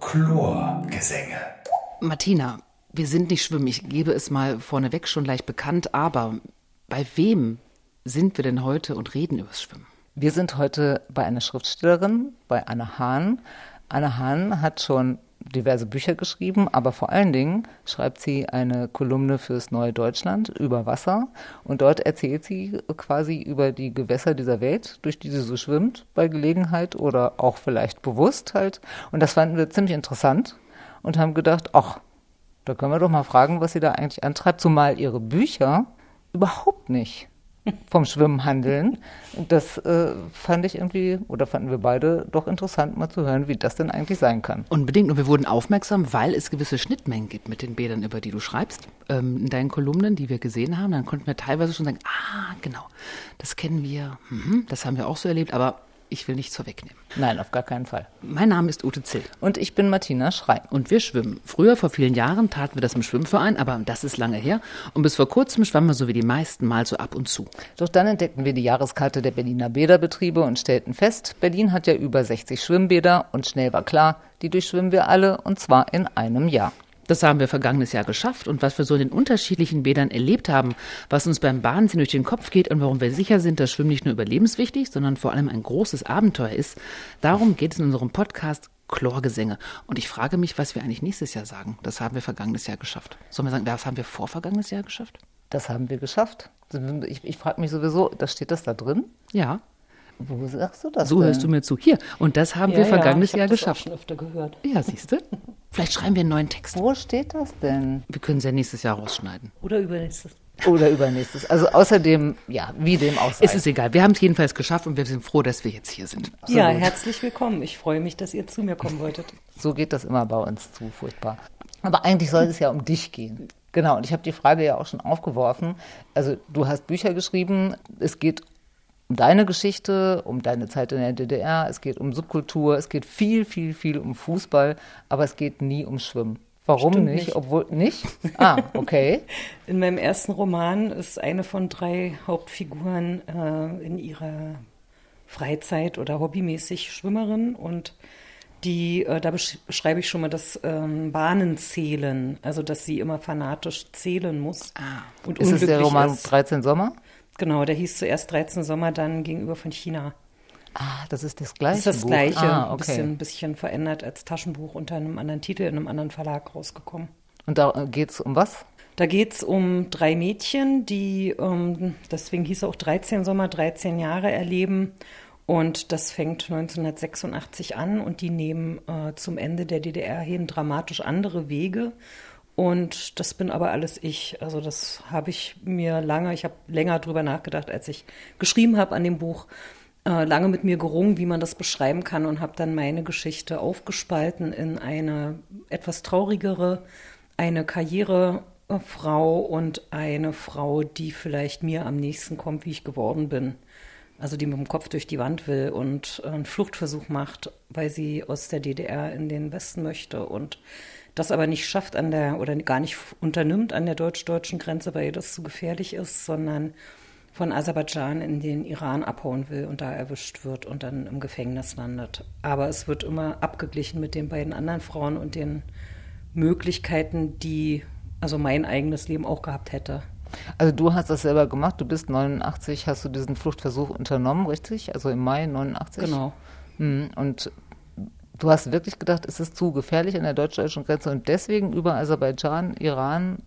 Chlorgesänge. Martina, wir sind nicht schwimmen. Ich gebe es mal vorneweg schon leicht bekannt, aber bei wem sind wir denn heute und reden übers Schwimmen? Wir sind heute bei einer Schriftstellerin, bei Anne Hahn. Anne Hahn hat schon diverse Bücher geschrieben, aber vor allen Dingen schreibt sie eine Kolumne fürs Neue Deutschland über Wasser und dort erzählt sie quasi über die Gewässer dieser Welt, durch die sie so schwimmt bei Gelegenheit oder auch vielleicht bewusst halt. Und das fanden wir ziemlich interessant und haben gedacht, ach, da können wir doch mal fragen, was sie da eigentlich antreibt, zumal ihre Bücher überhaupt nicht vom Schwimmen handeln. Das äh, fand ich irgendwie, oder fanden wir beide doch interessant, mal zu hören, wie das denn eigentlich sein kann. Unbedingt. Und wir wurden aufmerksam, weil es gewisse Schnittmengen gibt mit den Bädern, über die du schreibst. Ähm, in deinen Kolumnen, die wir gesehen haben, dann konnten wir teilweise schon sagen, ah, genau, das kennen wir, mhm, das haben wir auch so erlebt, aber ich will nichts vorwegnehmen. Nein, auf gar keinen Fall. Mein Name ist Ute Zill. Und ich bin Martina Schrei. Und wir schwimmen. Früher, vor vielen Jahren, taten wir das im Schwimmverein, aber das ist lange her. Und bis vor kurzem schwammen wir so wie die meisten mal so ab und zu. Doch dann entdeckten wir die Jahreskarte der Berliner Bäderbetriebe und stellten fest, Berlin hat ja über 60 Schwimmbäder und schnell war klar, die durchschwimmen wir alle und zwar in einem Jahr. Das haben wir vergangenes Jahr geschafft und was wir so in den unterschiedlichen Bädern erlebt haben, was uns beim Bahnziehen durch den Kopf geht und warum wir sicher sind, dass Schwimmen nicht nur überlebenswichtig, sondern vor allem ein großes Abenteuer ist, darum geht es in unserem Podcast Chlorgesänge. Und ich frage mich, was wir eigentlich nächstes Jahr sagen. Das haben wir vergangenes Jahr geschafft. Sollen wir sagen, das haben wir vor vergangenes Jahr geschafft? Das haben wir geschafft. Ich, ich frage mich sowieso, da steht das da drin? Ja. Wo sagst du das? So denn? hörst du mir zu. Hier. Und das haben wir vergangenes ja, ich Jahr das geschafft. Auch schon öfter gehört. Ja, siehst du? Vielleicht schreiben wir einen neuen Text. Wo steht das denn? Wir können es ja nächstes Jahr rausschneiden. Oder übernächstes. Oder übernächstes. Also außerdem, ja, wie dem auch sei. Es ist egal. Wir haben es jedenfalls geschafft und wir sind froh, dass wir jetzt hier sind. Ja, herzlich willkommen. Ich freue mich, dass ihr zu mir kommen wolltet. So geht das immer bei uns zu, furchtbar. Aber eigentlich soll es ja um dich gehen. Genau, und ich habe die Frage ja auch schon aufgeworfen. Also du hast Bücher geschrieben, es geht um deine Geschichte, um deine Zeit in der DDR, es geht um Subkultur, es geht viel, viel, viel um Fußball, aber es geht nie um Schwimmen. Warum nicht? nicht. Obwohl nicht? Ah, okay. In meinem ersten Roman ist eine von drei Hauptfiguren äh, in ihrer Freizeit oder hobbymäßig Schwimmerin und die, äh, da besch- beschreibe ich schon mal das ähm, Bahnenzählen, also dass sie immer fanatisch zählen muss. Ah. und Ist es der Roman ist. 13 Sommer? Genau, der hieß zuerst 13 Sommer, dann gegenüber von China. Ah, das ist das gleiche. Das ist das Buch. gleiche, Ah, ein okay. bisschen, bisschen verändert als Taschenbuch unter einem anderen Titel in einem anderen Verlag rausgekommen. Und da geht es um was? Da geht es um drei Mädchen, die, ähm, deswegen hieß er auch 13 Sommer, 13 Jahre erleben. Und das fängt 1986 an und die nehmen äh, zum Ende der DDR hin dramatisch andere Wege. Und das bin aber alles ich. Also das habe ich mir lange, ich habe länger drüber nachgedacht, als ich geschrieben habe an dem Buch, äh, lange mit mir gerungen, wie man das beschreiben kann und habe dann meine Geschichte aufgespalten in eine etwas traurigere, eine Karrierefrau und eine Frau, die vielleicht mir am nächsten kommt, wie ich geworden bin. Also die mit dem Kopf durch die Wand will und einen Fluchtversuch macht, weil sie aus der DDR in den Westen möchte und das aber nicht schafft an der oder gar nicht unternimmt an der deutsch-deutschen Grenze, weil ihr das zu gefährlich ist, sondern von Aserbaidschan in den Iran abhauen will und da erwischt wird und dann im Gefängnis landet. Aber es wird immer abgeglichen mit den beiden anderen Frauen und den Möglichkeiten, die also mein eigenes Leben auch gehabt hätte. Also du hast das selber gemacht, du bist 89, hast du diesen Fluchtversuch unternommen, richtig? Also im Mai 89? Genau. Hm, Und du hast wirklich gedacht, es ist zu gefährlich an der deutsch-deutschen Grenze und deswegen über Aserbaidschan, Iran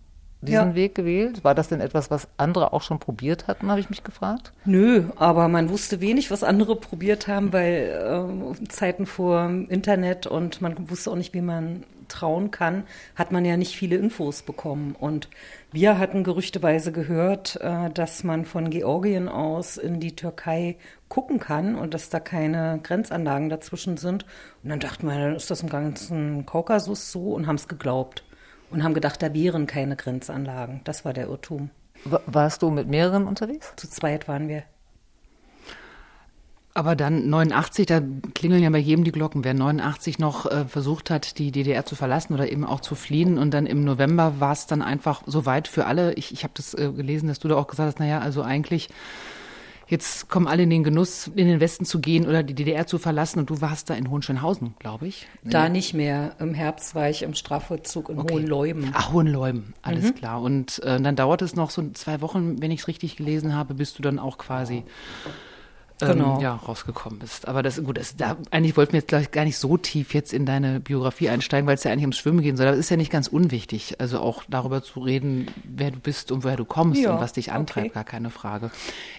diesen Ja. Weg gewählt? War das denn etwas, was andere auch schon probiert hatten, habe ich mich gefragt? Nö, aber man wusste wenig, was andere probiert haben, weil ähm, Zeiten vor Internet und man wusste auch nicht, wie man trauen kann, hat man ja nicht viele Infos bekommen. Und wir hatten gerüchteweise gehört, äh, dass man von Georgien aus in die Türkei gucken kann und dass da keine Grenzanlagen dazwischen sind. Und dann dachten wir, dann ist das im ganzen Kaukasus so und haben es geglaubt. Und haben gedacht, da wären keine Grenzanlagen. Das war der Irrtum. Wa- Warst du mit mehreren unterwegs? Zu zweit waren wir. Aber dann 89, da klingeln ja bei jedem die Glocken. Wer 89 noch äh, versucht hat, die DDR zu verlassen oder eben auch zu fliehen und dann im November war es dann einfach so weit für alle. Ich, ich habe das äh, gelesen, dass du da auch gesagt hast, naja, also eigentlich Jetzt kommen alle in den Genuss, in den Westen zu gehen oder die DDR zu verlassen und du warst da in Hohenschönhausen, glaube ich. Da nicht mehr. Im Herbst war ich im Strafvollzug in Hohenleuben. Ach, Hohenleuben, alles Mhm. klar. Und äh, dann dauert es noch so zwei Wochen, wenn ich es richtig gelesen habe, bis du dann auch quasi ähm, Genau. ja, rausgekommen bist. Aber das gut, das, da, eigentlich wollten wir jetzt gleich gar nicht so tief jetzt in deine Biografie einsteigen, weil es ja eigentlich ums Schwimmen gehen soll. Aber es ist ja nicht ganz unwichtig, also auch darüber zu reden, wer du bist und woher du kommst Ja, und was dich antreibt, okay. gar keine Frage.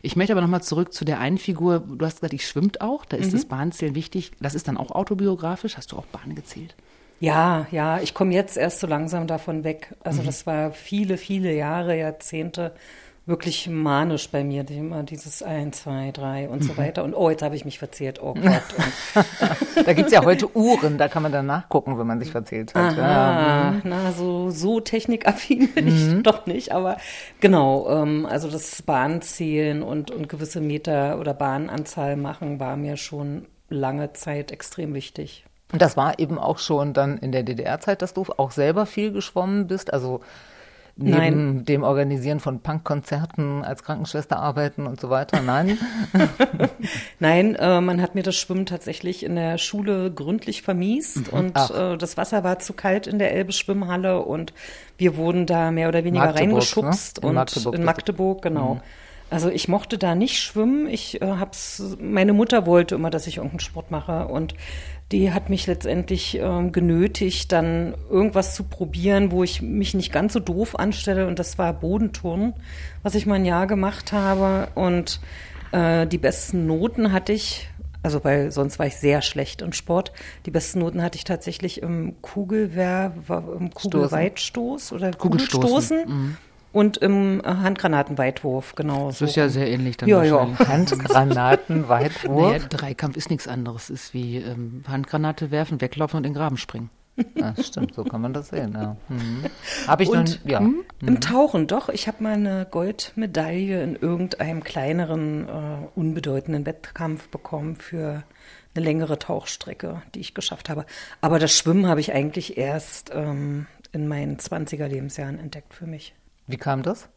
Ich möchte aber nochmal zurück zu der einen Figur. Du hast gesagt, ich schwimmt auch, da ist Mhm. das Bahnzählen wichtig. Das ist dann auch autobiografisch. Hast du auch Bahn gezählt? Ja, ja, ich komme jetzt erst so langsam davon weg. Also Mhm. das war viele, viele Jahre, Jahrzehnte wirklich manisch bei mir, immer dieses 1, 2, 3 und Mhm. so weiter. Und oh, jetzt habe ich mich verzählt. Oh Gott. Da gibt's ja heute Uhren, da kann man dann nachgucken, wenn man sich verzählt hat. Ja. aha, na, so, so technikaffin bin ich doch nicht. Aber genau, ähm, also das Bahnzählen und, und gewisse Meter oder Bahnanzahl machen war mir schon lange Zeit extrem wichtig. Und das war eben auch schon dann in der DDR-Zeit, dass du auch selber viel geschwommen bist. Also neben Nein. dem Organisieren von Punkkonzerten als Krankenschwester arbeiten und so weiter. Nein. Nein, äh, man hat mir das Schwimmen tatsächlich in der Schule gründlich vermiest und Ach. äh, das Wasser war zu kalt in der Elbe Schwimmhalle und wir wurden da mehr oder weniger Magdeburg, reingeschubst ne? In und Magdeburg, in Magdeburg, genau. Also ich mochte da nicht schwimmen. Ich äh, hab's, meine Mutter wollte immer, dass ich irgendeinen Sport mache und die hat mich letztendlich ähm, genötigt, dann irgendwas zu probieren, wo ich mich nicht ganz so doof anstelle. Und das war Bodenturnen, was ich mal ein Jahr gemacht habe. Und äh, die besten Noten hatte ich, also weil sonst war ich sehr schlecht im Sport. Die besten Noten hatte ich tatsächlich im Kugelwerf, im Kugelweitstoß oder Kugelstoßen, Kugelstoßen und im äh, Handgranatenweitwurf, genau. Das ist ja sehr ähnlich dann Ja, ja. wahrscheinlich. Handgranaten, Weitwurf. Naja, Dreikampf ist nichts anderes. Ist wie ähm, Handgranate werfen, weglaufen und in den Graben springen. Ja, stimmt, so kann man das sehen. Ja. Mhm. Habe ich Und nun, ja. hm, im Tauchen doch. Ich habe mal eine Goldmedaille in irgendeinem kleineren, äh, unbedeutenden Wettkampf bekommen für eine längere Tauchstrecke, die ich geschafft habe. Aber das Schwimmen habe ich eigentlich erst ähm, in meinen 20er Lebensjahren entdeckt für mich. Wie kam das?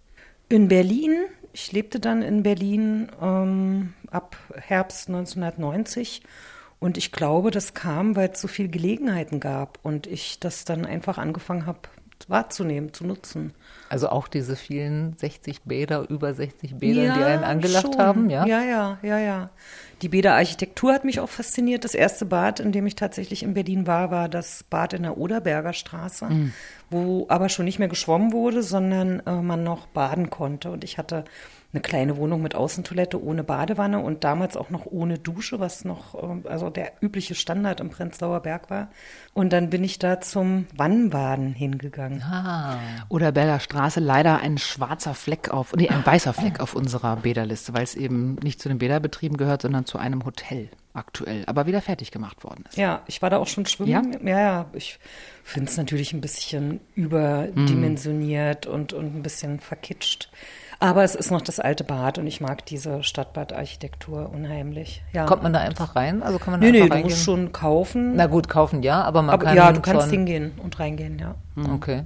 In Berlin. Ich lebte dann in Berlin ähm, ab Herbst 1990. Und ich glaube, das kam, weil es so viele Gelegenheiten gab und ich das dann einfach angefangen habe wahrzunehmen, zu nutzen. Also auch diese vielen 60 Bäder, über 60 Bäder, die einen angelacht schon. haben, ja? Ja, ja, ja, ja. Die Bäderarchitektur hat mich auch fasziniert. Das erste Bad, in dem ich tatsächlich in Berlin war, war das Bad in der Oderberger Straße, Mhm. wo aber schon nicht mehr geschwommen wurde, sondern äh, man noch baden konnte. Und ich hatte eine kleine Wohnung mit Außentoilette ohne Badewanne und damals auch noch ohne Dusche, was noch äh, also der übliche Standard im Prenzlauer Berg war. Und dann bin ich da zum Wannenbaden hingegangen. Ah, Oder Berger Straße leider ein schwarzer Fleck auf, nee, ein weißer Fleck auf unserer Bäderliste, weil es eben nicht zu den Bäderbetrieben gehört, sondern zu einem Hotel aktuell, aber wieder fertig gemacht worden ist. Ja, ich war da auch schon schwimmen. Ja, ja, ja. ich finde es natürlich ein bisschen überdimensioniert und, und ein bisschen verkitscht. Aber es ist noch das alte Bad und ich mag diese Stadtbadarchitektur unheimlich. Ja. kommt man da einfach rein? Also kann man da nee, nee, einfach du musst reingehen? schon kaufen. Na gut, kaufen ja, aber man aber kann ja, du kannst hingehen und reingehen, ja. Okay.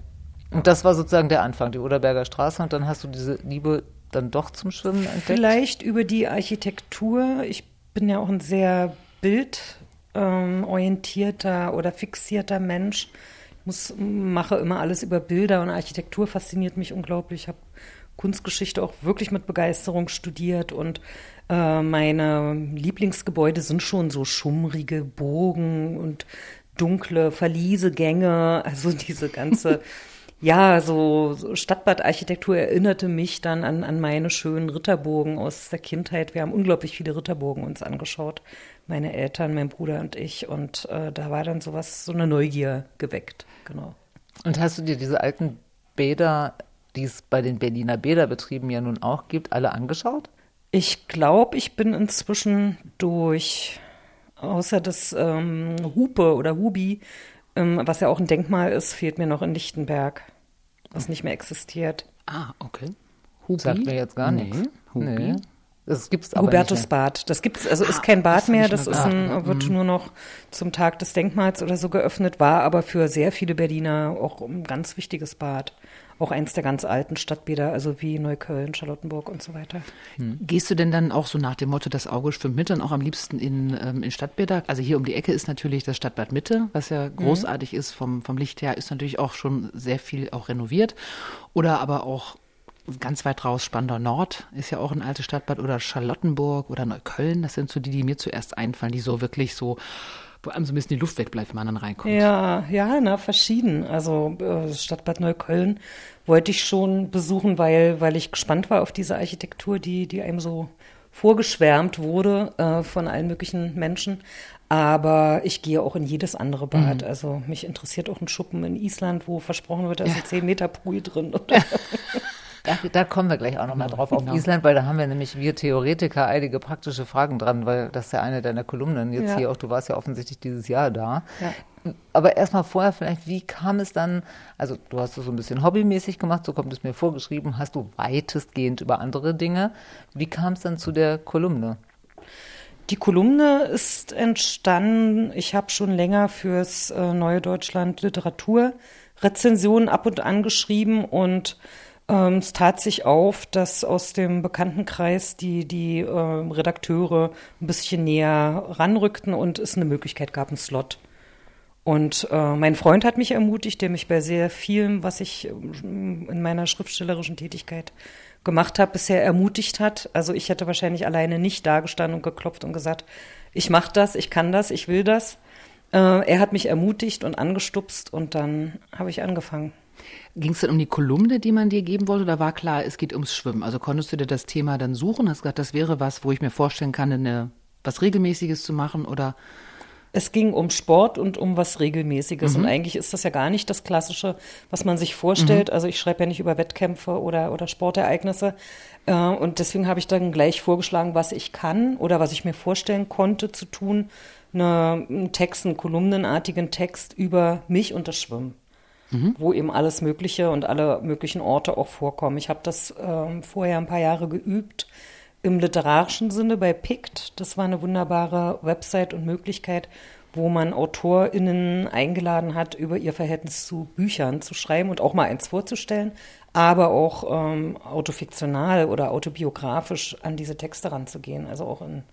Und das war sozusagen der Anfang, die Oderberger Straße und dann hast du diese Liebe dann doch zum Schwimmen entdeckt? Vielleicht über die Architektur. Ich bin ja auch ein sehr bildorientierter oder fixierter Mensch. Ich muss, mache immer alles über Bilder und Architektur fasziniert mich unglaublich. Ich habe Kunstgeschichte auch wirklich mit Begeisterung studiert und äh, meine Lieblingsgebäude sind schon so schummrige Bogen und dunkle Verliesegänge, also diese ganze ja, so, so Stadtbadarchitektur erinnerte mich dann an, an meine schönen Ritterburgen aus der Kindheit. Wir haben unglaublich viele Ritterburgen uns angeschaut, meine Eltern, mein Bruder und ich. Und äh, da war dann sowas, so eine Neugier geweckt, genau. Und hast du dir diese alten Bäder, die es bei den Berliner Bäderbetrieben ja nun auch gibt, alle angeschaut? Ich glaube, ich bin inzwischen durch, außer das ähm, Hupe oder Hubi, ähm, was ja auch ein Denkmal ist, fehlt mir noch in Lichtenberg, was nicht mehr existiert. Ah, okay. Hubi? Sagt mir jetzt gar nee. nichts. Hubi? Nee. Das gibt's aber Hubertusbad. Das gibt's, also ist kein Bad das hab mehr, das ist ein, wird nur noch zum Tag des Denkmals oder so geöffnet, war aber für sehr viele Berliner auch ein ganz wichtiges Bad. Auch eins der ganz alten Stadtbäder, also wie Neukölln, Charlottenburg und so weiter. Hm. Gehst du denn dann auch so nach dem Motto, das Auge schwimmt mit, dann auch am liebsten in, ähm, in Stadtbäder? Also hier um die Ecke ist natürlich das Stadtbad Mitte, was ja mhm. großartig mhm. ist vom, vom Licht her, ist natürlich auch schon sehr viel auch renoviert. Oder aber auch ganz weit raus Spandau Nord ist ja auch ein altes Stadtbad oder Charlottenburg oder Neukölln. Das sind so die, die mir zuerst einfallen, die so wirklich so wo einem so ein bisschen die Luft wegbleibt, wenn man dann reinkommt. Ja, ja, na, verschieden. Also äh, Stadtbad Neukölln wollte ich schon besuchen, weil, weil ich gespannt war auf diese Architektur, die, die einem so vorgeschwärmt wurde äh, von allen möglichen Menschen. Aber ich gehe auch in jedes andere Bad. Mhm. Also mich interessiert auch ein Schuppen in Island, wo versprochen wird, da ja. ist ein 10 Meter Pool drin. Da, da, kommen wir gleich auch nochmal drauf auf genau. Island, weil da haben wir nämlich wir Theoretiker einige praktische Fragen dran, weil das ist ja eine deiner Kolumnen jetzt ja. hier auch. Du warst ja offensichtlich dieses Jahr da. Ja. Aber erstmal vorher vielleicht, wie kam es dann, also du hast es so ein bisschen hobbymäßig gemacht, so kommt es mir vorgeschrieben, hast du weitestgehend über andere Dinge. Wie kam es dann zu der Kolumne? Die Kolumne ist entstanden, ich habe schon länger fürs äh, Neue Deutschland Literatur Rezensionen ab und an geschrieben und ähm, es tat sich auf, dass aus dem Bekanntenkreis die, die äh, Redakteure ein bisschen näher ranrückten und es eine Möglichkeit gab, einen Slot. Und äh, mein Freund hat mich ermutigt, der mich bei sehr vielem, was ich ähm, in meiner schriftstellerischen Tätigkeit gemacht habe, bisher ermutigt hat. Also ich hätte wahrscheinlich alleine nicht dagestanden und geklopft und gesagt, ich mache das, ich kann das, ich will das. Äh, er hat mich ermutigt und angestupst und dann habe ich angefangen. Ging es denn um die Kolumne, die man dir geben wollte, oder war klar, es geht ums Schwimmen? Also konntest du dir das Thema dann suchen? Hast gesagt, das wäre was, wo ich mir vorstellen kann, eine, was Regelmäßiges zu machen oder? Es ging um Sport und um was Regelmäßiges. Mhm. Und eigentlich ist das ja gar nicht das Klassische, was man sich vorstellt. Mhm. Also ich schreibe ja nicht über Wettkämpfe oder, oder Sportereignisse. Äh, und deswegen habe ich dann gleich vorgeschlagen, was ich kann oder was ich mir vorstellen konnte zu tun. Eine, einen Text, einen kolumnenartigen Text über mich und das Schwimmen mhm. wo eben alles Mögliche und alle möglichen Orte auch vorkommen. Ich habe das ähm, vorher ein paar Jahre geübt im literarischen Sinne bei PICT. Das war eine wunderbare Website und Möglichkeit, wo man AutorInnen eingeladen hat, über ihr Verhältnis zu Büchern zu schreiben und auch mal eins vorzustellen, aber auch ähm, autofiktional oder autobiografisch an diese Texte ranzugehen, also auch in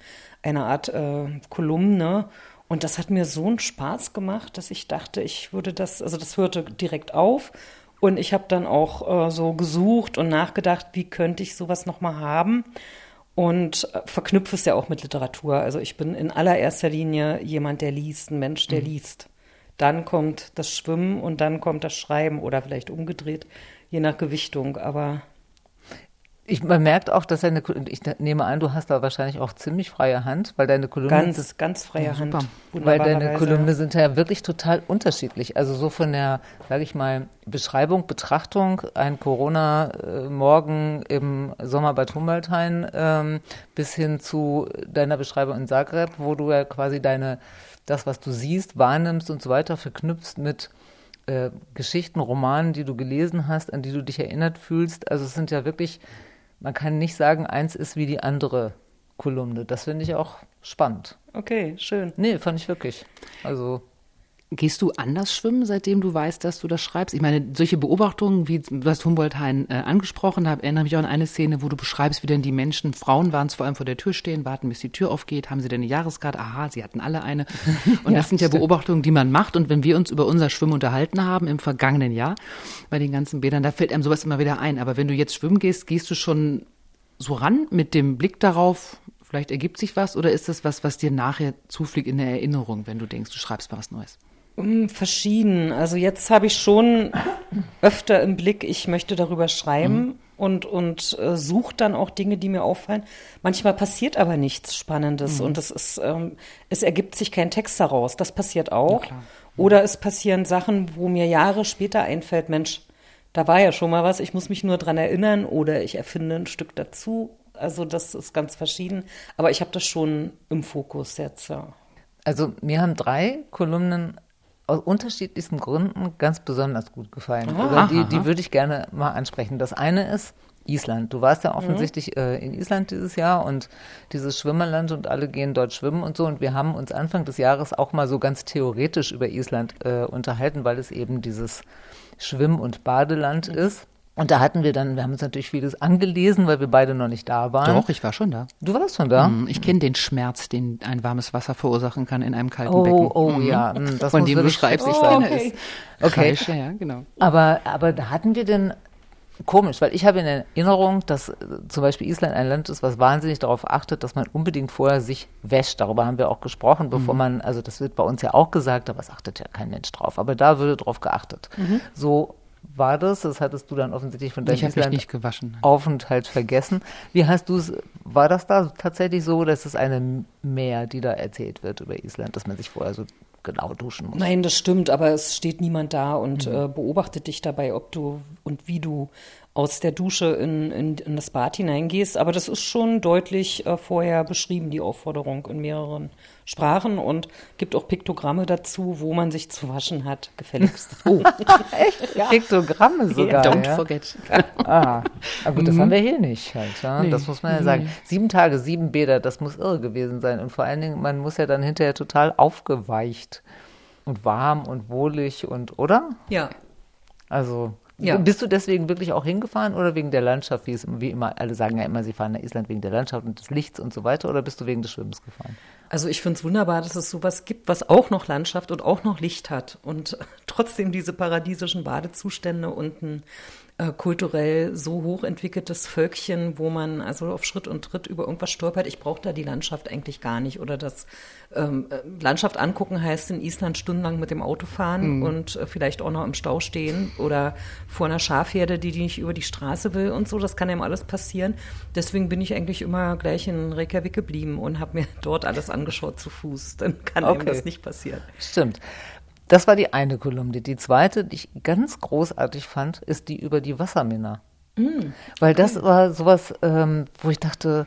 einer Art äh, Kolumne. Und das hat mir so einen Spaß gemacht, dass ich dachte, ich würde das, also das hörte direkt auf. Und ich habe dann auch äh, so gesucht und nachgedacht, wie könnte ich sowas nochmal haben. Und äh, verknüpfe es ja auch mit Literatur. Also ich bin in allererster Linie jemand, der liest, ein Mensch, der mhm. liest. Dann kommt das Schwimmen und dann kommt das Schreiben oder vielleicht umgedreht, je nach Gewichtung. Aber ich, man merkt auch, dass deine, ich nehme an, du hast da wahrscheinlich auch ziemlich freie Hand, weil deine Kolumnen. Ganz, ganz freie ja, Hand. Weil deine Kolumnen sind ja wirklich total unterschiedlich. Also so von der, sage ich mal, Beschreibung, Betrachtung, ein Corona-Morgen im Sommer bei Humboldthain ähm, bis hin zu deiner Beschreibung in Zagreb, wo du ja quasi deine, das, was du siehst, wahrnimmst und so weiter, verknüpfst mit äh, Geschichten, Romanen, die du gelesen hast, an die du dich erinnert fühlst. Also es sind ja wirklich man kann nicht sagen, eins ist wie die andere Kolumne. Das finde ich auch spannend. Okay, schön. Nee, fand ich wirklich. Also Gehst du anders schwimmen, seitdem du weißt, dass du das schreibst? Ich meine, solche Beobachtungen, wie du hast Humboldt-Hain äh, angesprochen, hab, erinnere mich auch an eine Szene, wo du beschreibst, wie denn die Menschen, Frauen waren es vor allem vor der Tür stehen, warten, bis die Tür aufgeht, haben sie denn eine Jahreskarte? Aha, sie hatten alle eine. Und ja, das sind ja stimmt. Beobachtungen, die man macht. Und wenn wir uns über unser Schwimmen unterhalten haben im vergangenen Jahr, bei den ganzen Bädern, da fällt einem sowas immer wieder ein. Aber wenn du jetzt schwimmen gehst, gehst du schon so ran mit dem Blick darauf, vielleicht ergibt sich was, oder ist das was, was dir nachher zufliegt in der Erinnerung, wenn du denkst, du schreibst mal was Neues? Verschieden. Also jetzt habe ich schon öfter im Blick, ich möchte darüber schreiben mhm. und, und äh, suche dann auch Dinge, die mir auffallen. Manchmal passiert aber nichts Spannendes mhm. und es ist, ähm, es ergibt sich kein Text daraus. Das passiert auch. Ja, Oder es passieren Sachen, wo mir Jahre später einfällt, Mensch, da war ja schon mal was, ich muss mich nur dran erinnern oder ich erfinde ein Stück dazu. Also das ist ganz verschieden. Aber ich habe das schon im Fokus jetzt, ja. Also mir haben drei Kolumnen aus unterschiedlichsten Gründen ganz besonders gut gefallen. Aha, Oder die, die würde ich gerne mal ansprechen. Das eine ist Island. Du warst ja mhm. offensichtlich mhm. äh, in Island dieses Jahr und dieses Schwimmerland und alle gehen dort schwimmen und so. Und wir haben uns Anfang des Jahres auch mal so ganz theoretisch über Island äh, unterhalten, weil es eben dieses Schwimm- und Badeland mhm. ist. Und da hatten wir dann, wir haben uns natürlich vieles angelesen, weil wir beide noch nicht da waren. Doch, ich war schon da. Du warst schon da? Mm, Ich kenne den Schmerz, den ein warmes Wasser verursachen kann in einem kalten Oh, Becken. oh, Mhm. ja, mm, das Von dem du schreibst, ich schrecklich seine sein. ist. Okay. Kreische, ja, genau. Aber, aber da hatten wir denn komisch, weil ich habe in Erinnerung, dass äh, zum Beispiel Island ein Land ist, was wahnsinnig darauf achtet, dass man unbedingt vorher sich wäscht. Darüber haben wir auch gesprochen, bevor man, also das wird bei uns ja auch gesagt, aber es achtet ja kein Mensch drauf. Aber da würde drauf geachtet. So war das, das hattest du dann offensichtlich von deinem Island nicht gewaschen. Aufenthalt vergessen. Wie hast du es, war das da tatsächlich so, dass es eine Mehr, die da erzählt wird über Island, dass man sich vorher so genau duschen muss? Nein, das stimmt, aber es steht niemand da und äh, beobachtet dich dabei, ob du und wie du aus der Dusche in, in, in das Bad hineingehst. Aber das ist schon deutlich äh, vorher beschrieben, die Aufforderung in mehreren Sprachen und gibt auch Piktogramme dazu, wo man sich zu waschen hat, gefälligst. Oh, Piktogramme sogar. Don't ja? forget. Ah, aber gut, das haben wir hier nicht halt. Ja? Nee. Das muss man ja sagen. Sieben Tage, sieben Bäder, das muss irre gewesen sein. Und vor allen Dingen, man muss ja dann hinterher total aufgeweicht und warm und wohlig und, oder? ja. Also, Ja. bist du deswegen wirklich auch hingefahren oder wegen der Landschaft, wie es wie immer, alle sagen ja immer, sie fahren nach Island wegen der Landschaft und des Lichts und so weiter, oder bist du wegen des Schwimmens gefahren? Also ich finde es wunderbar, dass es sowas gibt, was auch noch Landschaft und auch noch Licht hat und trotzdem diese paradiesischen Badezustände und ein äh, kulturell so hochentwickeltes Völkchen, wo man also auf Schritt und Tritt über irgendwas stolpert. Ich brauche da die Landschaft eigentlich gar nicht oder das ähm, äh, Landschaft angucken heißt in Island stundenlang mit dem Auto fahren und äh, vielleicht auch noch im Stau stehen oder vor einer Schafherde, die, die nicht über die Straße will und so. Das kann einem alles passieren. Deswegen bin ich eigentlich immer gleich in Reykjavik geblieben und habe mir dort alles angeschaut zu Fuß. Dann kann einem Okay. das nicht passieren. Stimmt. Das war die eine Kolumne. Die zweite, die ich ganz großartig fand, ist die über die Wassermänner. Weil das war sowas, ähm, wo ich dachte,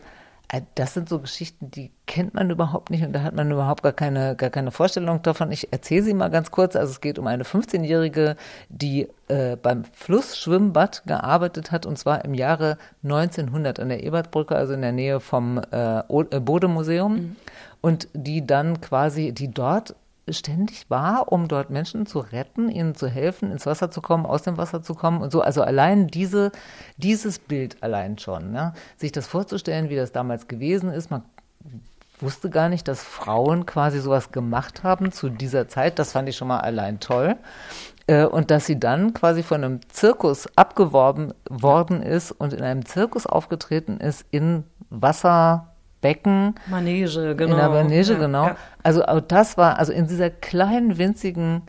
äh, das sind so Geschichten, die kennt man überhaupt nicht und da hat man überhaupt gar keine, gar keine Vorstellung davon. Ich erzähle sie mal ganz kurz. Also es geht um eine 15-Jährige, die äh, beim Flussschwimmbad gearbeitet hat und zwar im Jahre 1900 an der Ebertbrücke, also in der Nähe vom äh, äh, Bodemuseum und die dann quasi, die dort ständig war, um dort Menschen zu retten, ihnen zu helfen, ins Wasser zu kommen, aus dem Wasser zu kommen und so. Also allein diese, dieses Bild allein schon, ne? sich das vorzustellen, wie das damals gewesen ist. Man wusste gar nicht, dass Frauen quasi sowas gemacht haben zu dieser Zeit. Das fand ich schon mal allein toll. Äh, Und dass sie dann quasi von einem Zirkus abgeworben worden ist und in einem Zirkus aufgetreten ist in Wasserbecken, Manege, genau. in der Manege, Ja, genau. ja. Also auch das war, also in dieser kleinen, winzigen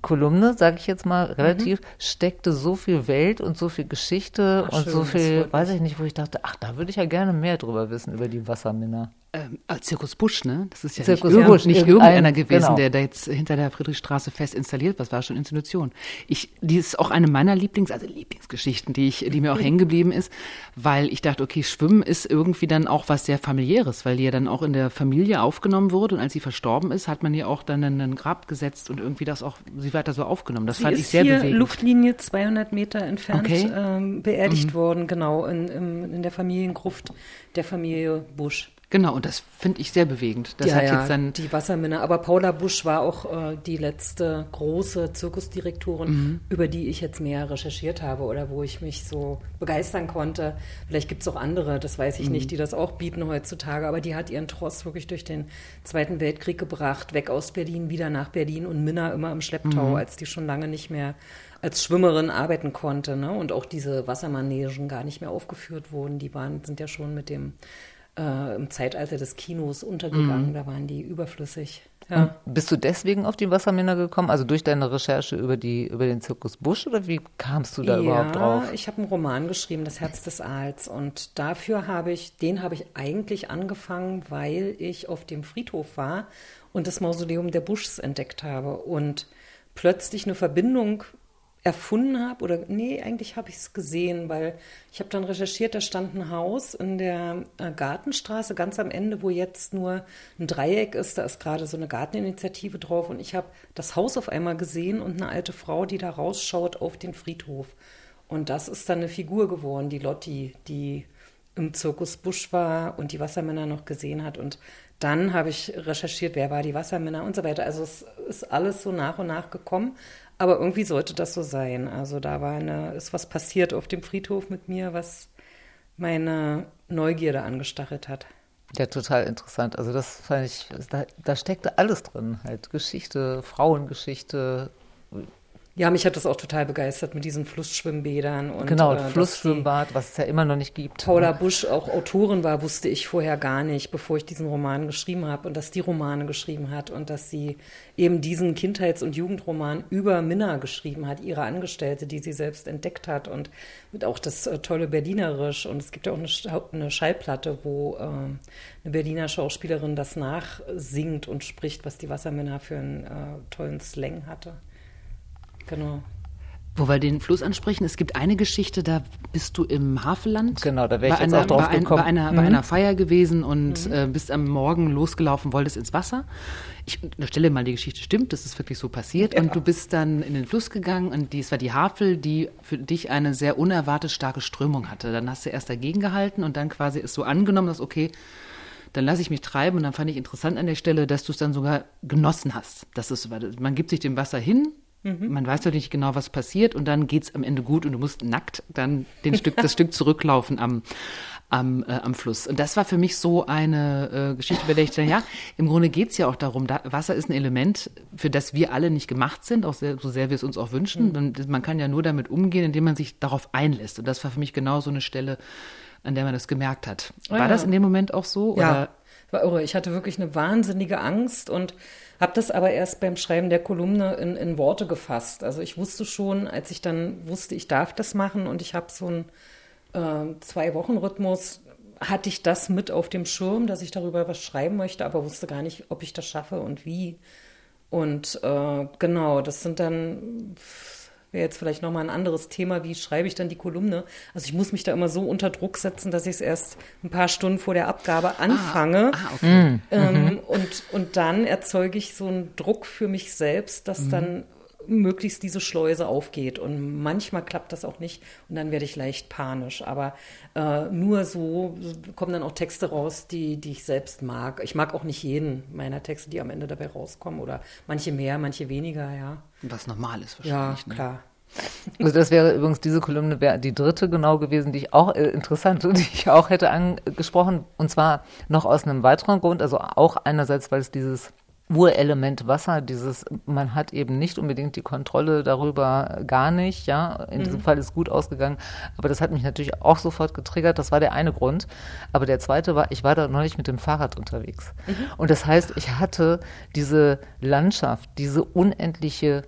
Kolumne, sage ich jetzt mal relativ, steckte so viel Welt und so viel Geschichte Ach, und schön, so viel, weiß ich nicht, wo ich dachte, ach, da würde ich ja gerne mehr drüber wissen, über die Wassermänner. Ähm, ah, Zirkus Busch, ne? Das ist ja Zirkus nicht, Busch, nicht irgendein- irgendeiner gewesen, genau. der da jetzt hinter der Friedrichstraße fest installiert war. Das war schon Institution. Ich, die ist auch eine meiner Lieblings-, also Lieblingsgeschichten, die ich, die mir auch hängen geblieben ist, weil ich dachte, okay, Schwimmen ist irgendwie dann auch was sehr familiäres, weil die ja dann auch in der Familie aufgenommen wurde und als sie verstorben ist, hat man ihr auch dann ein Grab gesetzt und irgendwie das auch, sie weiter so aufgenommen. Das Sie fand ich sehr hier bewegend. Luftlinie 200 Meter entfernt Okay. Mhm. ähm, beerdigt worden, genau, in, im, in der Familiengruft der Familie Busch. Genau, und das finde ich sehr bewegend. Das hat jetzt dann, die Wassermänner. Aber Paula Busch war auch äh, die letzte große Zirkusdirektorin, Mhm. über die ich jetzt mehr recherchiert habe oder wo ich mich so begeistern konnte. Vielleicht gibt es auch andere, das weiß ich Mhm. nicht, die das auch bieten heutzutage. Aber die hat ihren Tross wirklich durch den Zweiten Weltkrieg gebracht, weg aus Berlin, wieder nach Berlin und Minna immer im Schlepptau, Mhm. als die schon lange nicht mehr als Schwimmerin arbeiten konnte. Ne? Und auch diese Wassermanegen gar nicht mehr aufgeführt wurden. Die waren, sind ja schon mit dem äh, im Zeitalter des Kinos untergegangen. Mhm. Da waren die überflüssig. Ja. Bist du deswegen auf die Wassermänner gekommen, also durch deine Recherche über, die, über den Zirkus Busch oder wie kamst du da überhaupt drauf? ich habe einen Roman geschrieben, Das Herz des Aals. Und dafür habe ich, den habe ich eigentlich angefangen, weil ich auf dem Friedhof war und das Mausoleum der Buschs entdeckt habe und plötzlich eine Verbindung erfunden habe oder nee, eigentlich habe ich es gesehen, weil ich habe dann recherchiert, da stand ein Haus in der äh, Gartenstraße ganz am Ende, wo jetzt nur ein Dreieck ist, da ist gerade so eine Garteninitiative drauf und ich habe das Haus auf einmal gesehen und eine alte Frau, die da rausschaut auf den Friedhof. Und das ist dann eine Figur geworden, die Lotti, die im Zirkus Busch war und die Wassermänner noch gesehen hat und dann habe ich recherchiert, wer war die Wassermänner und so weiter. Also es ist alles so nach und nach gekommen. Aber irgendwie sollte das so sein. Also da war eine, ist was passiert auf dem Friedhof mit mir, was meine Neugierde angestachelt hat. Ja, total interessant. Also das fand ich, da, da steckte alles drin, halt Geschichte, Frauengeschichte, ja, mich hat das auch total begeistert mit diesen Flussschwimmbädern. Und, genau, äh, Flussschwimmbad, was es ja immer noch nicht gibt. Paula Busch auch Autorin war, wusste ich vorher gar nicht, bevor ich diesen Roman geschrieben habe und dass die Romane geschrieben hat und dass sie eben diesen Kindheits- und Jugendroman über Minna geschrieben hat, ihre Angestellte, die sie selbst entdeckt hat und mit auch das äh, tolle Berlinerisch. Und es gibt ja auch eine, eine Schallplatte, wo äh, eine Berliner Schauspielerin das nachsingt und spricht, was die Wassermänner für einen äh, tollen Slang hatte. Genau. Wo wir den Fluss ansprechen, es gibt eine Geschichte, da bist du im Havelland. Genau, da wäre ich jetzt einer, auch drauf bei gekommen. Ein, bei, einer, mhm. bei einer Feier gewesen und mhm. äh, bist am Morgen losgelaufen, wolltest ins Wasser. Ich stelle mal, die Geschichte stimmt, das ist wirklich so passiert. Ja. Und du bist dann in den Fluss gegangen und dies war die Havel, die für dich eine sehr unerwartet starke Strömung hatte. Dann hast du erst dagegen gehalten und dann quasi ist so angenommen, dass okay, dann lasse ich mich treiben und dann fand ich interessant an der Stelle, dass du es dann sogar genossen hast. Das ist, man gibt sich dem Wasser hin, Mhm. Man weiß doch nicht genau, was passiert und dann geht es am Ende gut und du musst nackt dann den Stück, das Stück zurücklaufen am, am, äh, am Fluss. Und das war für mich so eine äh, Geschichte, bei der ich dachte, ja, im Grunde geht es ja auch darum, da, Wasser ist ein Element, für das wir alle nicht gemacht sind, auch sehr, so sehr wir es uns auch wünschen. Mhm. man kann ja nur damit umgehen, indem man sich darauf einlässt. Und das war für mich genau so eine Stelle, an der man das gemerkt hat. War ja. das in dem Moment auch so? Ja, oder? War irre. Ich hatte wirklich eine wahnsinnige Angst und habe das aber erst beim Schreiben der Kolumne in, in, Worte gefasst. Also ich wusste schon, als ich dann wusste, ich darf das machen und ich habe so einen äh, Zwei-Wochen-Rhythmus, hatte ich das mit auf dem Schirm, dass ich darüber was schreiben möchte, aber wusste gar nicht, ob ich das schaffe und wie. Und äh, genau, das sind dann wäre jetzt vielleicht nochmal ein anderes Thema, wie schreibe ich dann die Kolumne. Also ich muss mich da immer so unter Druck setzen, dass ich es erst ein paar Stunden vor der Abgabe ah, anfange. Ah, ah, okay. ähm, mhm. und, und dann erzeuge ich so einen Druck für mich selbst, dass mhm. dann möglichst diese Schleuse aufgeht. Und manchmal klappt das auch nicht und dann werde ich leicht panisch. Aber äh, nur so kommen dann auch Texte raus, die, die ich selbst mag. Ich mag auch nicht jeden meiner Texte, die am Ende dabei rauskommen oder manche mehr, manche weniger, ja. Was normal ist wahrscheinlich. Ja, ne? klar. Also das wäre übrigens, diese Kolumne wäre die dritte genau gewesen, die ich auch äh, interessant, die ich auch hätte angesprochen. Und zwar noch aus einem weiteren Grund, also auch einerseits, weil es dieses Urelement Wasser, dieses, man hat eben nicht unbedingt die Kontrolle darüber, gar nicht, ja. In mhm. diesem Fall ist gut ausgegangen. Aber das hat mich natürlich auch sofort getriggert. Das war der eine Grund. Aber der zweite war, ich war da neulich mit dem Fahrrad unterwegs. Mhm. Und das heißt, ich hatte diese Landschaft, diese unendliche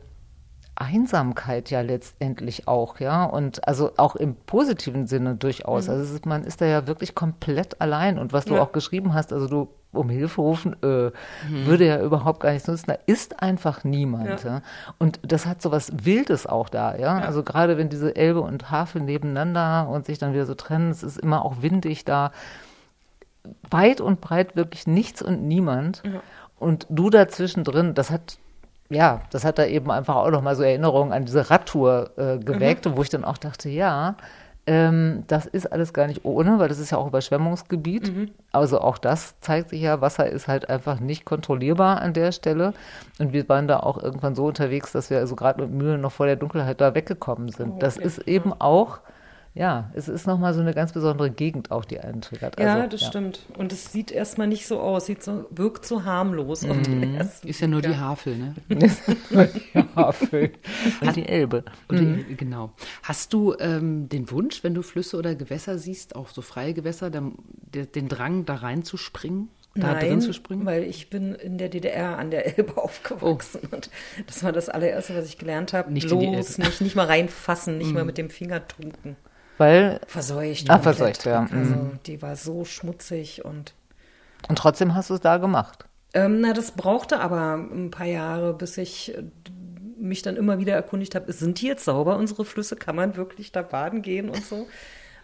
Einsamkeit ja letztendlich auch, ja, und also auch im positiven Sinne durchaus. Mhm. Also ist, man ist da ja wirklich komplett allein. Und was du ja. auch geschrieben hast, also du um Hilfe rufen, äh, mhm. würde ja überhaupt gar nichts nutzen. Da ist einfach niemand. Ja. ja. Und das hat so was Wildes auch da, ja. Also gerade wenn diese Elbe und Havel nebeneinander und sich dann wieder so trennen, es ist immer auch windig da. Weit und breit wirklich nichts und niemand. Und du dazwischen drin, das hat ja, das hat da eben einfach auch nochmal so Erinnerungen an diese Radtour äh, geweckt, mhm. wo ich dann auch dachte, ja, ähm, das ist alles gar nicht ohne, weil das ist ja auch Überschwemmungsgebiet. Mhm. Also auch das zeigt sich ja, Wasser ist halt einfach nicht kontrollierbar an der Stelle. Und wir waren da auch irgendwann so unterwegs, dass wir also gerade mit Mühlen noch vor der Dunkelheit da weggekommen sind. Oh, okay. Das ist eben auch ja, es ist nochmal so eine ganz besondere Gegend auch, die einen triggert. Also, ja, das ja. stimmt. Und es sieht erstmal nicht so aus, sieht so, wirkt so harmlos. Mhm. Ist ja nur die Havel, ne? die Havel und die Elbe. Und mhm. Genau. Hast du ähm, den Wunsch, wenn du Flüsse oder Gewässer siehst, auch so freie Gewässer, dann, den Drang, da reinzuspringen? Da Nein, drin zu springen? weil ich bin in der DDR an der Elbe aufgewachsen oh. und das war das allererste, was ich gelernt habe. Nicht Los, nicht, nicht mal reinfassen, nicht mm. mal mit dem Finger tunken. Weil verseucht. Ah, verseucht, ja. Also mhm. die war so schmutzig und. Und trotzdem hast du es da gemacht. Ähm, na, das brauchte aber ein paar Jahre, bis ich äh, mich dann immer wieder erkundigt habe, sind die jetzt sauber, unsere Flüsse? Kann man wirklich da baden gehen und so?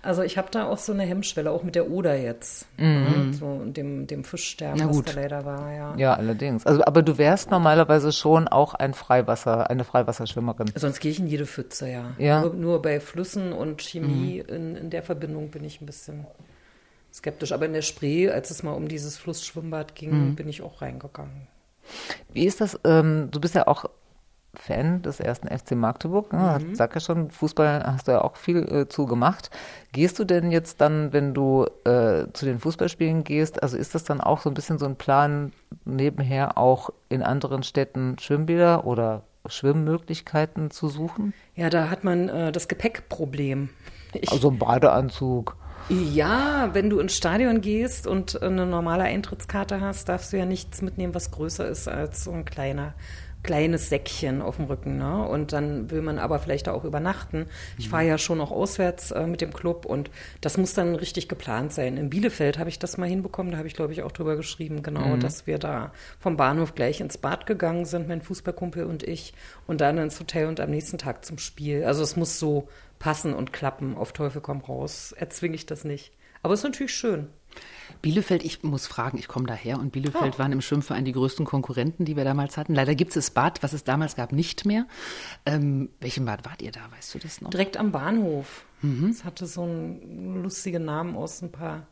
Also ich habe da auch so eine Hemmschwelle, auch mit der Oder jetzt. Mhm. So dem, dem Fischsterben, was da leider war, ja. Ja, allerdings. Also, aber du wärst normalerweise schon auch ein Freiwasser, eine Freiwasserschwimmerin. Sonst gehe ich in jede Pfütze, ja. ja. Nur, nur bei Flüssen und Chemie mhm. in, in der Verbindung bin ich ein bisschen skeptisch. Aber in der Spree, als es mal um dieses Flussschwimmbad ging, bin ich auch reingegangen. Wie ist das? Ähm, du bist ja auch Fan des ersten FC Magdeburg. Ne? Mhm. Sag ja schon, Fußball hast du ja auch viel äh, zu gemacht. Gehst du denn jetzt dann, wenn du äh, zu den Fußballspielen gehst, also ist das dann auch so ein bisschen so ein Plan, nebenher auch in anderen Städten Schwimmbäder oder Schwimmmöglichkeiten zu suchen? Ja, da hat man äh, das Gepäckproblem. Ich, Also ein Badeanzug. ja, wenn du ins Stadion gehst und eine normale Eintrittskarte hast, darfst du ja nichts mitnehmen, was größer ist als so ein kleiner kleines Säckchen auf dem Rücken. Ne? Und dann will man aber vielleicht da auch übernachten. Ich fahre ja schon auch auswärts äh, mit dem Club und das muss dann richtig geplant sein. In Bielefeld habe ich das mal hinbekommen, da habe ich, glaube ich, auch drüber geschrieben, genau, dass wir da vom Bahnhof gleich ins Bad gegangen sind, mein Fußballkumpel und ich, und dann ins Hotel und am nächsten Tag zum Spiel. Also es muss so passen und klappen, auf Teufel komm raus. Erzwinge ich das nicht. Aber es ist natürlich schön. Bielefeld, ich muss fragen, ich komme daher und Bielefeld waren im Schwimmverein die größten Konkurrenten, die wir damals hatten. Leider gibt es das Bad, was es damals gab, nicht mehr. Ähm, welchem Bad wart ihr da? Weißt du das noch? Direkt am Bahnhof. Es hatte so einen lustigen Namen aus ein paar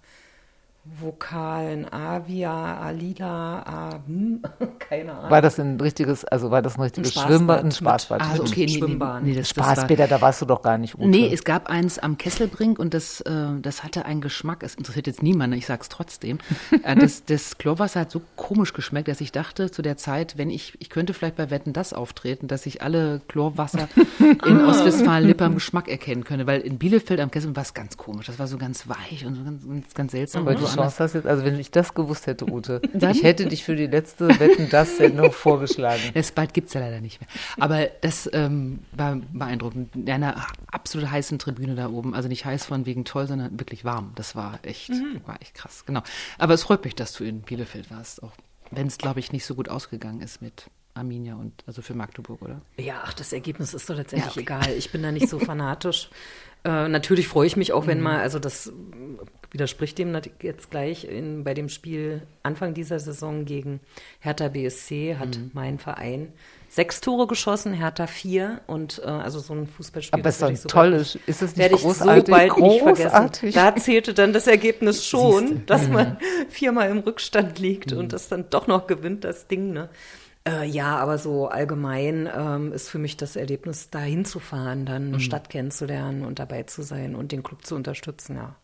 Vokalen. Avia, Alila, A, hm, keine Ahnung. War das ein richtiges, also war das ein richtiges Ein Schwimmbad, ein Spaßbad? Ah, okay, nee, nee, Schwimmbahn. nee, das, das war, Spaßbäder, da warst du doch gar nicht, Ute. Nee, es gab eins am Kesselbrink und das, äh, das hatte einen Geschmack. Es interessiert jetzt niemanden, ich sag's trotzdem. äh, das, das Chlorwasser hat so komisch geschmeckt, dass ich dachte zu der Zeit, wenn ich, ich könnte vielleicht bei Wetten das auftreten, dass ich alle Chlorwasser in Ostwestfalen-Lippe am Geschmack erkennen könnte. Weil in Bielefeld am Kesselbrink war es ganz komisch. Das war so ganz weich und so ganz, ganz, ganz seltsam. Weil du Chance hast jetzt, also wenn ich das gewusst hätte, Ute, Dann? ich hätte dich für die letzte Wetten das Sendung vorgeschlagen. Das bald gibt's ja leider nicht mehr. Aber das ähm, war beeindruckend. In einer absolut heißen Tribüne da oben. Also nicht heiß von wegen toll, sondern wirklich warm. Das war echt, war echt krass. Genau. Aber es freut mich, dass du in Bielefeld warst. Auch wenn es, glaube ich, nicht so gut ausgegangen ist mit Arminia und also für Magdeburg, oder? Ja, ach, das Ergebnis ist doch letztendlich Ja, okay. egal. Ich bin da nicht so fanatisch. Äh, natürlich freue ich mich auch, Mhm. wenn mal, also das widerspricht dem jetzt gleich in, bei dem Spiel Anfang dieser Saison gegen Hertha BSC hat Mhm. mein Verein sechs Tore geschossen, Hertha vier und äh, also so ein Fußballspiel. Aber es ist doch so toll, ist es nicht großartig? so bald nicht vergessen. Großartig. Da zählte dann das Ergebnis schon, dass man viermal im Rückstand liegt und das dann doch noch gewinnt, das Ding. Ne? Äh, ja, aber so allgemein ähm, ist für mich das Erlebnis, da hinzufahren, dann eine Stadt kennenzulernen und dabei zu sein und den Club zu unterstützen, ja.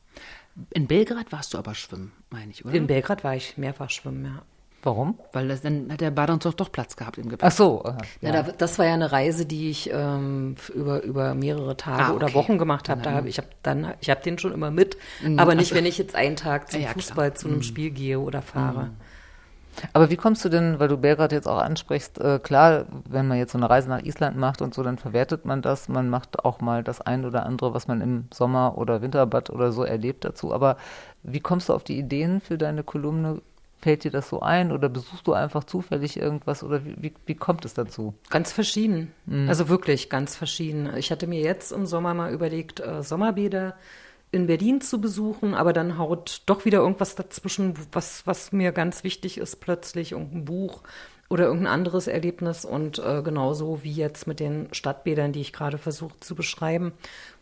In Belgrad warst du aber schwimmen, meine ich, oder? In Belgrad war ich mehrfach schwimmen, ja. Warum? Weil das, dann hat der Badeanzug doch Platz gehabt im Gepäck. Ach so. aha, Ja, da, das war ja eine Reise, die ich ähm, über, über mehrere Tage Ah, oder okay. Wochen gemacht habe. Da hab, ich habe dann, ich habe den schon immer mit, aber nicht, wenn ich jetzt einen Tag zum Ja, klar. Fußball zu einem Spiel gehe oder fahre. Aber wie kommst du denn, weil du Belgrad jetzt auch ansprichst, äh, klar, wenn man jetzt so eine Reise nach Island macht und so, dann verwertet man das. Man macht auch mal das ein oder andere, was man im Sommer- oder Winterbad oder so erlebt dazu. Aber wie kommst du auf die Ideen für deine Kolumne? Fällt dir das so ein oder besuchst du einfach zufällig irgendwas oder wie, wie, wie kommt es dazu? Ganz verschieden. Also wirklich ganz verschieden. Ich hatte mir jetzt im Sommer mal überlegt, äh, Sommerbäder in Berlin zu besuchen, aber dann haut doch wieder irgendwas dazwischen, was, was mir ganz wichtig ist, plötzlich irgendein Buch oder irgendein anderes Erlebnis und äh, genauso wie jetzt mit den Stadtbädern, die ich gerade versucht zu beschreiben,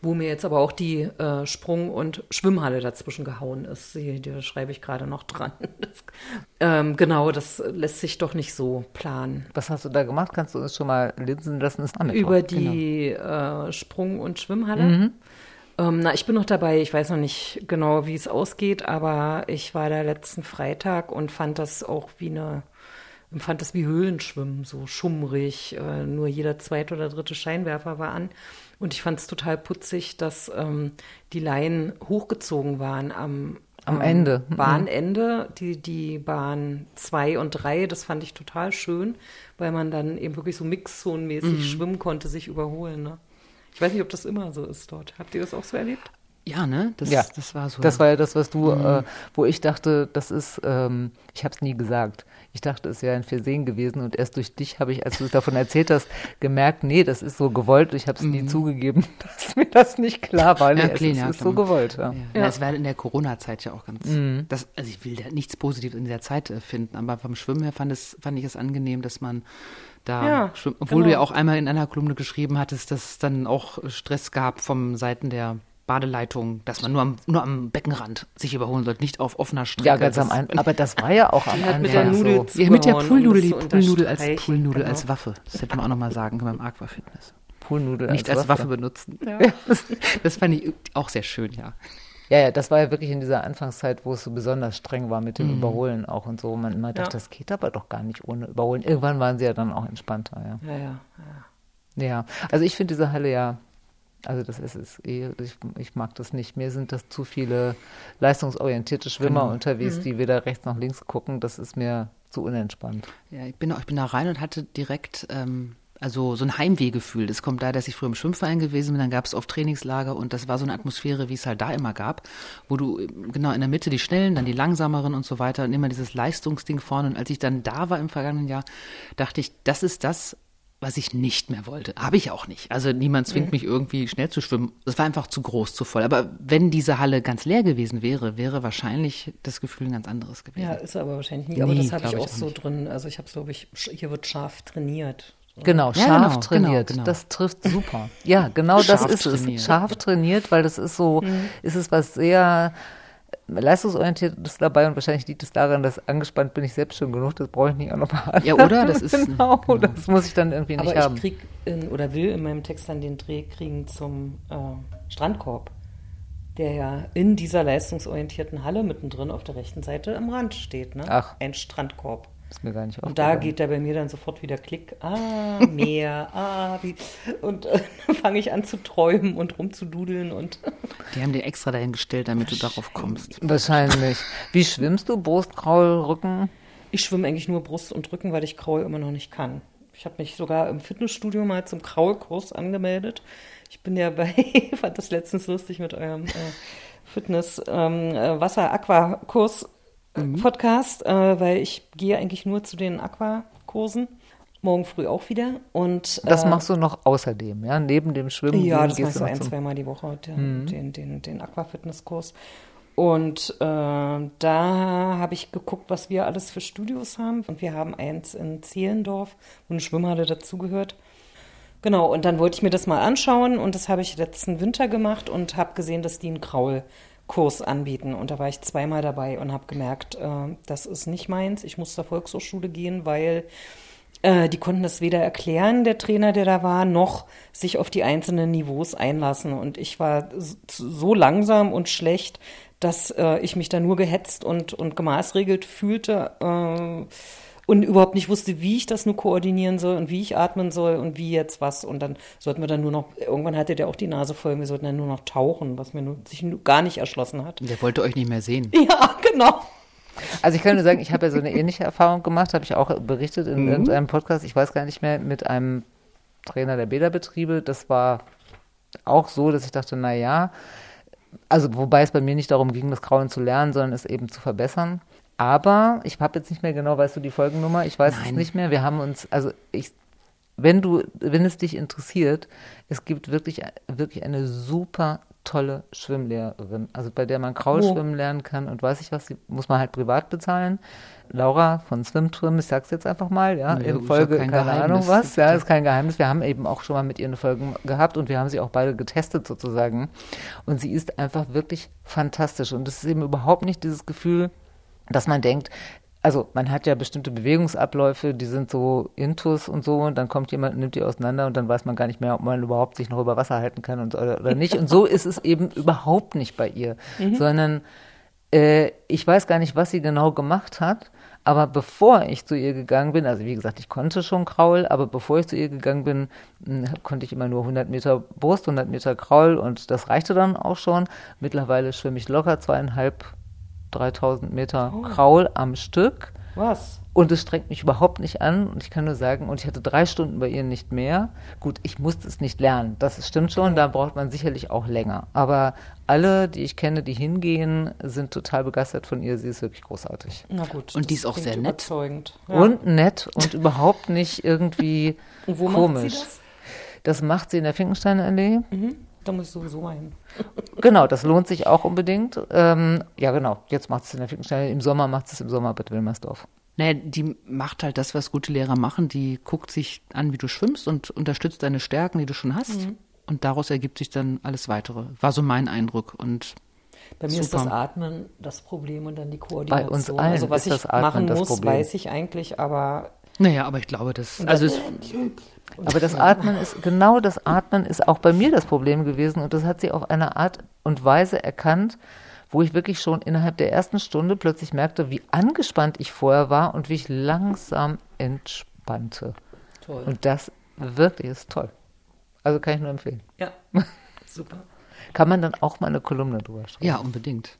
wo mir jetzt aber auch die äh, Sprung- und Schwimmhalle dazwischen gehauen ist. Die, die schreibe ich gerade noch dran. Das, ähm, genau, das lässt sich doch nicht so planen. Was hast du da gemacht? Kannst du uns schon mal linsen lassen? Über Genau. die äh, Sprung- und Schwimmhalle. Ähm, na, ich bin noch dabei. Ich weiß noch nicht genau, wie es ausgeht, aber ich war da letzten Freitag und fand das auch wie eine, empfand das wie Höhlenschwimmen, so schummrig. Äh, nur jeder zweite oder dritte Scheinwerfer war an. Und ich fand es total putzig, dass ähm, die Leinen hochgezogen waren am, Am Ende. Mhm. Bahnende, die, die Bahn 2 und 3, das fand ich total schön, weil man dann eben wirklich so mixzonenmäßig Mhm. schwimmen konnte, sich überholen. Ne? Ich weiß nicht, ob das immer so ist dort. Habt ihr das auch so erlebt? Ja, ne? Das, Ja, das war so. Das war ja das, was du, Mhm. äh, wo ich dachte, das ist, ähm, ich habe es nie gesagt. Ich dachte, es wäre ein Versehen gewesen und erst durch dich habe ich, als du davon erzählt hast, gemerkt, nee, das ist so gewollt. Ich habe es nie zugegeben, dass mir das nicht klar war. Nee, Mhm. Ja, es clean, ist, ja, ist klar. so gewollt. Ja. Ja. Ja. es war in der Corona-Zeit ja auch ganz. Das, also ich will da nichts Positives in dieser Zeit äh, finden, aber vom Schwimmen her fand, es, fand ich es angenehm, dass man da Ja, schwimmt. Obwohl du genau. ja auch einmal in einer Kolumne geschrieben hattest, dass es dann auch Stress gab vom Seiten der Badeleitung, dass man nur am, nur am Beckenrand sich überholen sollte, nicht auf offener Strecke. Ja, ganz am Anfang. Aber das war ja auch am Anfang mit der Nudel so. Ja, mit der zugehauen, um Poolnudel, das Poolnudel als Poolnudel genau. als Waffe. Das hätte man auch nochmal sagen können beim Aqua Fitness. Poolnudel Nicht als Waffe benutzen. Das, das fand ich auch sehr schön, ja. Ja, ja, das war ja wirklich in dieser Anfangszeit, wo es so besonders streng war mit dem Überholen auch und so. Man immer dachte, Ja. das geht aber doch gar nicht ohne Überholen. Irgendwann waren sie ja dann auch entspannter, ja. Ja, ja. Ja, also ich finde diese Halle ja, also das ist es eh, ich, ich mag das nicht. Mir sind das zu viele leistungsorientierte Schwimmer Genau. unterwegs, Mhm. die weder rechts noch links gucken. Das ist mir zu unentspannt. Ja, ich bin, auch- ich bin da rein und hatte direkt ähm, also so ein Heimwehgefühl. Das kommt daher, dass ich früher im Schwimmverein gewesen bin, dann gab es oft Trainingslager und das war so eine Atmosphäre, wie es halt da immer gab, wo du ähm, genau in der Mitte die Schnellen, dann die Langsameren und so weiter und immer dieses Leistungsding vorne. Und als ich dann da war im vergangenen Jahr, dachte ich, das ist das, was ich nicht mehr wollte. Habe ich auch nicht. Also niemand zwingt mich irgendwie schnell zu schwimmen. Das war einfach zu groß, zu voll. Aber wenn diese Halle ganz leer gewesen wäre, wäre wahrscheinlich das Gefühl ein ganz anderes gewesen. Ja, ist aber wahrscheinlich nicht. Aber Nee, das habe ich auch ich auch so nicht. drin. Also ich habe glaube ich, hier wird scharf trainiert. Genau, Ja, scharf genau, trainiert. genau, genau. Das trifft super. Ja, genau das Scharf ist trainiert. es. Scharf trainiert, weil das ist so, Mhm. ist es was sehr leistungsorientiertes dabei und wahrscheinlich liegt es daran, dass angespannt bin ich selbst schon genug, das brauche ich nicht auch nochmal. Ja, oder? Das ist- genau, genau. das muss ich dann irgendwie nicht Aber ich haben. krieg in, oder will in meinem Text dann den Dreh kriegen zum äh, Strandkorb, der ja in dieser leistungsorientierten Halle mittendrin auf der rechten Seite am Rand steht. Ne? Ach. Ein Strandkorb. Ist mir gar nicht Und da geht da bei mir dann sofort wieder Klick. Ah, Meer, ah, wie. Und äh, dann fange ich an zu träumen und rumzududeln und Die haben dir extra dahin gestellt, damit du darauf kommst. Wahrscheinlich. Wie schwimmst du? Brust, Kraul, Rücken? Ich schwimme eigentlich nur Brust und Rücken, weil ich Kraul immer noch nicht kann. Ich habe mich sogar im Fitnessstudio mal zum Kraulkurs angemeldet. Ich bin ja bei, fand das letztens lustig mit eurem äh, Fitness ähm, äh, Wasser-Aqua-Kurs äh, Podcast, äh, weil ich gehe eigentlich nur zu den Aquakursen. Morgen früh auch wieder. Und Das äh, machst du noch außerdem, ja? Neben dem Schwimmen ja, das machst du ein, zweimal die Woche, den, den, den, den Aquafitnesskurs. Und äh, da habe ich geguckt, was wir alles für Studios haben. Und wir haben eins in Zehlendorf, wo eine Schwimmhalle dazugehört. Genau, und dann wollte ich mir das mal anschauen und das habe ich letzten Winter gemacht und habe gesehen, dass die einen Kraulkurs anbieten. Und da war ich zweimal dabei und habe gemerkt, äh, das ist nicht meins. Ich muss zur Volkshochschule gehen, weil äh, die konnten das weder erklären, der Trainer, der da war, noch sich auf die einzelnen Niveaus einlassen. Und ich war so langsam und schlecht, dass äh, ich mich da nur gehetzt und, und gemaßregelt fühlte äh, und überhaupt nicht wusste, wie ich das nur koordinieren soll und wie ich atmen soll und wie jetzt was. Und dann sollten wir dann nur noch, irgendwann hatte der auch die Nase voll, wir sollten dann nur noch tauchen, was mir nur, sich gar nicht erschlossen hat. Der wollte euch nicht mehr sehen. Ja, genau. Also ich kann nur sagen, ich habe ja so eine ähnliche Erfahrung gemacht, habe ich auch berichtet in irgendeinem Podcast, ich weiß gar nicht mehr, mit einem Trainer der Bäderbetriebe. Das war auch so, dass ich dachte, na ja, also wobei es bei mir nicht darum ging, das Kraulen zu lernen, sondern es eben zu verbessern. Aber ich habe jetzt nicht mehr genau, weißt du die Folgennummer? Ich weiß es Nein. nicht mehr. Wir haben uns, also ich, wenn du, wenn es dich interessiert, es gibt wirklich, wirklich eine super tolle Schwimmlehrerin, also bei der man Kraul Wo? schwimmen lernen kann und weiß ich was, die muss man halt privat bezahlen. Laura von Swimtrim, ich sag's jetzt einfach mal, ja, ist in Folge, kein keine Geheimnis. Ahnung was, ja, ist kein Geheimnis. Wir haben eben auch schon mal mit ihr eine Folge gehabt und wir haben sie auch beide getestet sozusagen. Und sie ist einfach wirklich fantastisch und es ist eben überhaupt nicht dieses Gefühl, dass man denkt, also man hat ja bestimmte Bewegungsabläufe, die sind so Intus und so und dann kommt jemand, nimmt die auseinander und dann weiß man gar nicht mehr, ob man überhaupt sich noch über Wasser halten kann und, oder, oder nicht. Und so ist es eben überhaupt nicht bei ihr, sondern äh, ich weiß gar nicht, was sie genau gemacht hat, aber bevor ich zu ihr gegangen bin, also wie gesagt, ich konnte schon Kraul, aber bevor ich zu ihr gegangen bin, mh, konnte ich immer nur 100 Meter Brust, 100 Meter Kraul und das reichte dann auch schon. Mittlerweile schwimme ich locker zweieinhalb, 3000 Meter Kraul am Stück. Was? Und es strengt mich überhaupt nicht an. Und ich kann nur sagen, und ich hatte drei Stunden bei ihr nicht mehr. Gut, ich musste es nicht lernen. Das stimmt schon. Da braucht man sicherlich auch länger. Aber alle, die ich kenne, die hingehen, sind total begeistert von ihr. Sie ist wirklich großartig. Na gut. Und die ist auch sehr nett. Überzeugend. Ja. Und nett und überhaupt nicht irgendwie Und wo komisch. macht sie das? Das macht sie in der Finkensteinallee. Mhm. Da muss ich sowieso mal hin. Genau, das lohnt sich auch unbedingt. Ähm, ja, genau. Jetzt macht es in der Finkensteinallee. Im Sommer macht es im Sommer Bad Wilmersdorf. Naja, die macht halt das, was gute Lehrer machen. Die guckt sich an, wie du schwimmst und unterstützt deine Stärken, die du schon hast. und daraus ergibt sich dann alles weitere. War so mein Eindruck und Bei mir ist das Super. Atmen das Problem und dann die Koordination. uns allen also was ist ich das Atmen machen das muss, Problem. weiß ich eigentlich, aber naja, aber ich glaube, das also es, Aber das Atmen ist, genau das Atmen ist auch bei mir das Problem gewesen und das hat sie auf eine Art und Weise erkannt, wo ich wirklich schon innerhalb der ersten Stunde plötzlich merkte, wie angespannt ich vorher war und wie ich langsam entspannte. toll. Und das wirklich ist toll. Also kann ich nur empfehlen. ja, super. Kann man dann auch mal eine Kolumne drüber schreiben? ja unbedingt.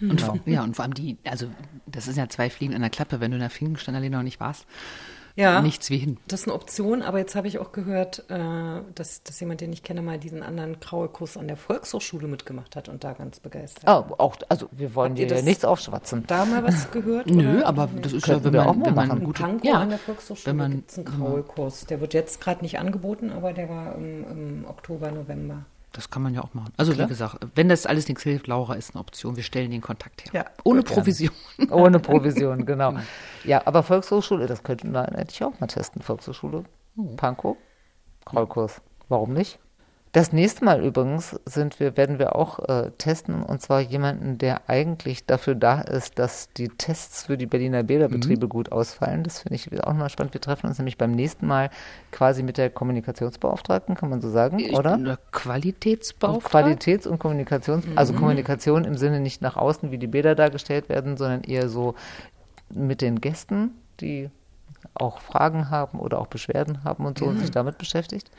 Und vor, ja, und vor allem die, also das ist ja zwei Fliegen an der Klappe, wenn du in der Finkenstein noch nicht warst. Ja, Nichts wie hin. das ist eine Option, aber jetzt habe ich auch gehört, äh, dass, dass jemand, den ich kenne, mal diesen anderen Kraulkurs an der Volkshochschule mitgemacht hat und da ganz begeistert. Ah, auch, also wir wollen Habt dir ja das- nichts aufschwatzen. Da mal was gehört? Nö, oder? aber das ist Könnten ja, wenn wir man, auch mal wenn man machen. In gute, Pankow ja, an der Volkshochschule wenn man- gibt es einen Kraulkurs. Der wird jetzt gerade nicht angeboten, aber der war im, im Oktober, November. Das kann man ja auch machen. Also wie gesagt, wenn das alles nichts hilft, Laura ist eine Option. Wir stellen den Kontakt her. Ja, Ohne gerne. Provision. Ohne Provision, genau. Ja, aber Volkshochschule, das könnten wir eigentlich auch mal testen. Volkshochschule, Pankow, Krollkurs. Warum nicht? Das nächste Mal übrigens sind wir, werden wir auch äh, testen, und zwar jemanden, der eigentlich dafür da ist, dass die Tests für die Berliner Bäderbetriebe gut ausfallen. Das finde ich auch mal spannend. Wir treffen uns nämlich beim nächsten Mal quasi mit der Kommunikationsbeauftragten, kann man so sagen, Ich oder? bin der Qualitätsbeauftragte. Qualitäts- und Kommunikations, also Kommunikation im Sinne nicht nach außen, wie die Bilder dargestellt werden, sondern eher so mit den Gästen, die auch Fragen haben oder auch Beschwerden haben und so und sich damit beschäftigt.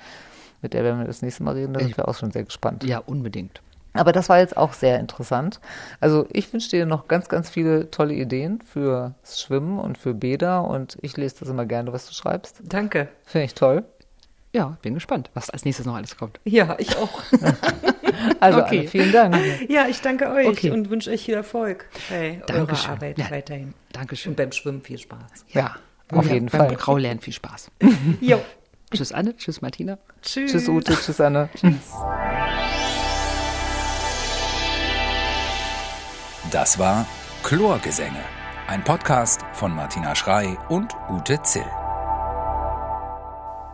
Mit der werden wir das nächste Mal reden, da sind wir auch schon sehr gespannt. Ja, unbedingt. Aber das war jetzt auch sehr interessant. Also ich wünsche dir noch ganz, ganz viele tolle Ideen fürs Schwimmen und für Bäder und ich lese das immer gerne, was du schreibst. Danke. Finde ich toll. Ja, bin gespannt, was als nächstes noch alles kommt. Ja, ich auch. Also Okay. Anne, vielen Dank. ja, ich danke euch Okay. und wünsche euch viel Erfolg bei Dankeschön. eurer Arbeit Ja. weiterhin. Dankeschön. Und beim Schwimmen viel Spaß. Ja, auf Ja, jeden beim Fall. Graulernen viel Spaß. Jo. tschüss Anne, tschüss Martina. Tschüss. Tschüss Ute, tschüss Anne. Das war Chlorgesänge, ein Podcast von Martina Schrei und Ute Zill.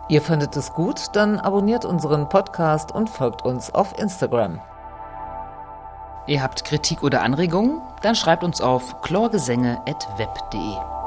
Ihr fandet es gut? Dann abonniert unseren Podcast und folgt uns auf Instagram. Ihr habt Kritik oder Anregungen? Dann schreibt uns auf chlorgesänge.web.de.